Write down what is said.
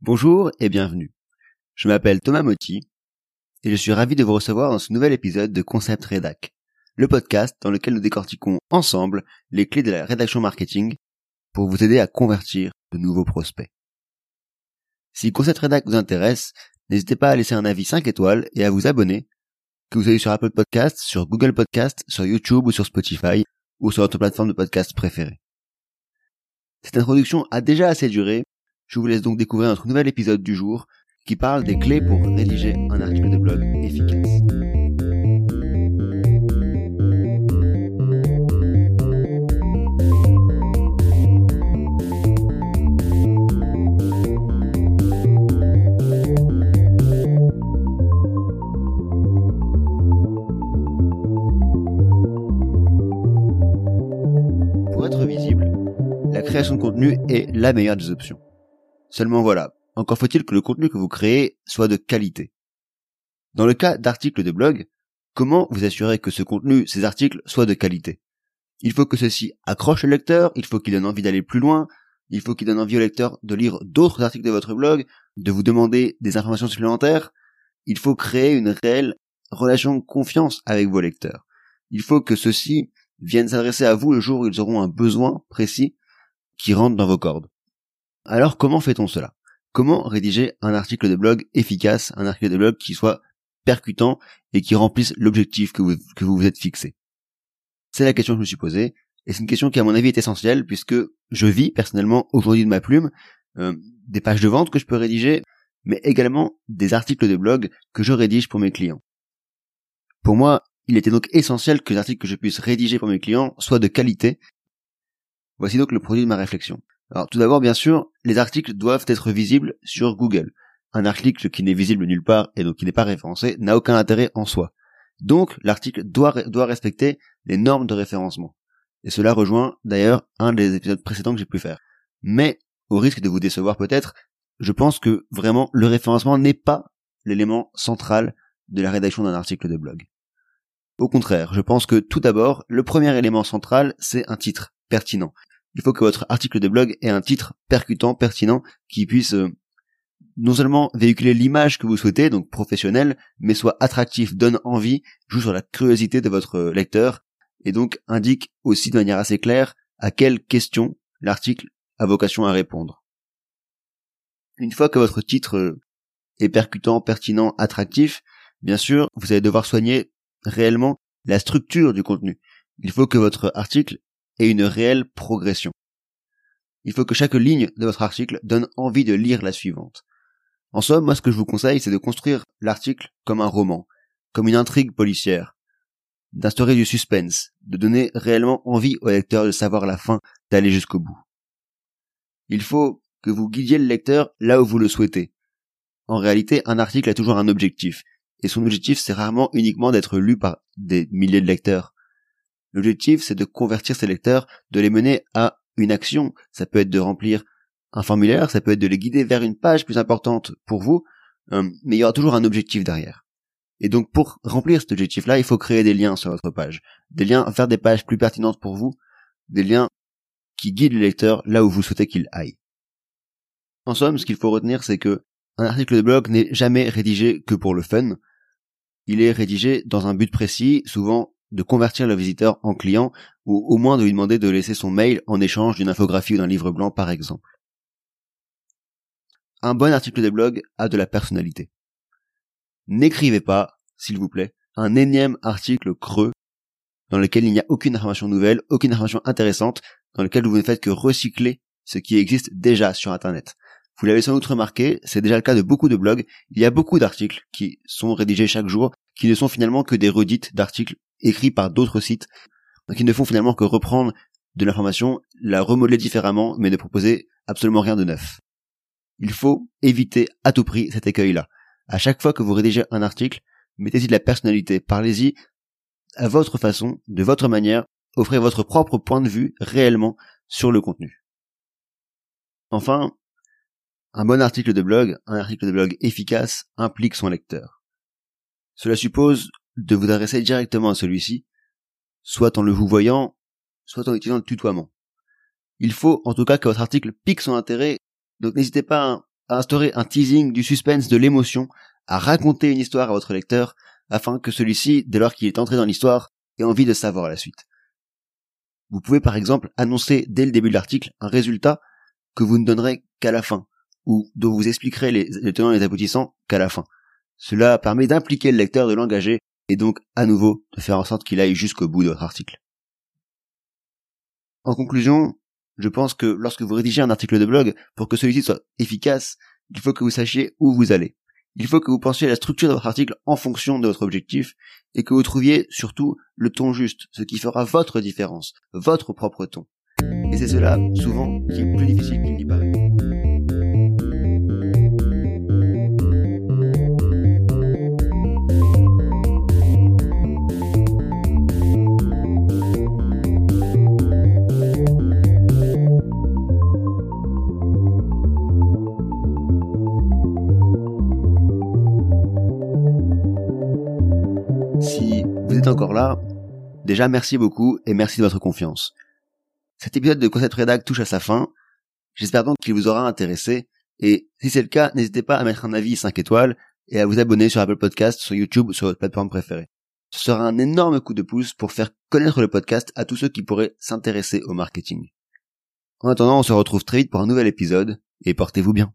Bonjour et bienvenue. Je m'appelle Thomas Motti et je suis ravi de vous recevoir dans ce nouvel épisode de Concept Redac, le podcast dans lequel nous décortiquons ensemble les clés de la rédaction marketing pour vous aider à convertir de nouveaux prospects. Si Concept Redac vous intéresse, n'hésitez pas à laisser un avis 5 étoiles et à vous abonner, que vous soyez sur Apple Podcasts, sur Google Podcasts, sur YouTube ou sur Spotify ou sur votre plateforme de podcast préférée. Cette introduction a déjà assez duré je vous laisse donc découvrir notre nouvel épisode du jour qui parle des clés pour rédiger un article de blog efficace. Pour être visible, la création de contenu est la meilleure des options. Seulement voilà, encore faut-il que le contenu que vous créez soit de qualité. Dans le cas d'articles de blog, comment vous assurez que ce contenu, ces articles, soient de qualité? Il faut que ceci accroche le lecteur, il faut qu'il donne envie d'aller plus loin, il faut qu'il donne envie au lecteur de lire d'autres articles de votre blog, de vous demander des informations supplémentaires. Il faut créer une réelle relation de confiance avec vos lecteurs. Il faut que ceux-ci viennent s'adresser à vous le jour où ils auront un besoin précis qui rentre dans vos cordes. Alors comment fait-on cela? Comment rédiger un article de blog efficace, un article de blog qui soit percutant et qui remplisse l'objectif que vous, vous êtes fixé? C'est la question que je me suis posée, et c'est une question qui à mon avis est essentielle puisque je vis personnellement aujourd'hui de ma plume euh, des pages de vente que je peux rédiger, mais également des articles de blog que je rédige pour mes clients. Pour moi, il était donc essentiel que les articles que je puisse rédiger pour mes clients soient de qualité. Voici donc le produit de ma réflexion. Alors tout d'abord, bien sûr, les articles doivent être visibles sur Google. Un article qui n'est visible nulle part et donc qui n'est pas référencé n'a aucun intérêt en soi. Donc l'article doit, doit respecter les normes de référencement. Et cela rejoint d'ailleurs un des épisodes précédents que j'ai pu faire. Mais, au risque de vous décevoir peut-être, je pense que vraiment le référencement n'est pas l'élément central de la rédaction d'un article de blog. Au contraire, je pense que tout d'abord, le premier élément central, c'est un titre pertinent il faut que votre article de blog ait un titre percutant, pertinent, qui puisse euh, non seulement véhiculer l'image que vous souhaitez, donc professionnelle, mais soit attractif, donne envie, joue sur la curiosité de votre euh, lecteur, et donc indique aussi de manière assez claire à quelle question l'article a vocation à répondre. Une fois que votre titre euh, est percutant, pertinent, attractif, bien sûr, vous allez devoir soigner réellement la structure du contenu. Il faut que votre article et une réelle progression. Il faut que chaque ligne de votre article donne envie de lire la suivante. En somme, moi ce que je vous conseille, c'est de construire l'article comme un roman, comme une intrigue policière, d'instaurer du suspense, de donner réellement envie au lecteur de savoir la fin, d'aller jusqu'au bout. Il faut que vous guidiez le lecteur là où vous le souhaitez. En réalité, un article a toujours un objectif, et son objectif c'est rarement uniquement d'être lu par des milliers de lecteurs. L'objectif, c'est de convertir ces lecteurs, de les mener à une action. Ça peut être de remplir un formulaire, ça peut être de les guider vers une page plus importante pour vous, euh, mais il y aura toujours un objectif derrière. Et donc pour remplir cet objectif-là, il faut créer des liens sur votre page, des liens, faire des pages plus pertinentes pour vous, des liens qui guident le lecteur là où vous souhaitez qu'il aille. En somme, ce qu'il faut retenir, c'est que un article de blog n'est jamais rédigé que pour le fun. Il est rédigé dans un but précis, souvent de convertir le visiteur en client ou au moins de lui demander de laisser son mail en échange d'une infographie ou d'un livre blanc par exemple. Un bon article de blog a de la personnalité. N'écrivez pas, s'il vous plaît, un énième article creux dans lequel il n'y a aucune information nouvelle, aucune information intéressante, dans lequel vous ne faites que recycler ce qui existe déjà sur Internet. Vous l'avez sans doute remarqué, c'est déjà le cas de beaucoup de blogs, il y a beaucoup d'articles qui sont rédigés chaque jour, qui ne sont finalement que des redites d'articles écrits par d'autres sites, qui ne font finalement que reprendre de l'information, la remodeler différemment, mais ne proposer absolument rien de neuf. Il faut éviter à tout prix cet écueil-là. À chaque fois que vous rédigez un article, mettez-y de la personnalité, parlez-y à votre façon, de votre manière, offrez votre propre point de vue réellement sur le contenu. Enfin, un bon article de blog, un article de blog efficace implique son lecteur. Cela suppose de vous adresser directement à celui-ci, soit en le vous voyant, soit en utilisant le tutoiement. Il faut en tout cas que votre article pique son intérêt, donc n'hésitez pas à instaurer un teasing, du suspense, de l'émotion, à raconter une histoire à votre lecteur, afin que celui-ci, dès lors qu'il est entré dans l'histoire, ait envie de savoir la suite. Vous pouvez par exemple annoncer dès le début de l'article un résultat que vous ne donnerez qu'à la fin, ou dont vous expliquerez les, les tenants et les aboutissants qu'à la fin. Cela permet d'impliquer le lecteur, de l'engager, et donc à nouveau de faire en sorte qu'il aille jusqu'au bout de votre article. En conclusion, je pense que lorsque vous rédigez un article de blog, pour que celui-ci soit efficace, il faut que vous sachiez où vous allez. Il faut que vous pensiez à la structure de votre article en fonction de votre objectif et que vous trouviez surtout le ton juste, ce qui fera votre différence, votre propre ton. Et c'est cela, souvent, qui est plus difficile qu'il n'y paraît. Encore là, déjà merci beaucoup et merci de votre confiance. Cet épisode de Concept Redact touche à sa fin. J'espère donc qu'il vous aura intéressé et si c'est le cas, n'hésitez pas à mettre un avis 5 étoiles et à vous abonner sur Apple Podcast, sur YouTube ou sur votre plateforme préférée. Ce sera un énorme coup de pouce pour faire connaître le podcast à tous ceux qui pourraient s'intéresser au marketing. En attendant, on se retrouve très vite pour un nouvel épisode et portez-vous bien.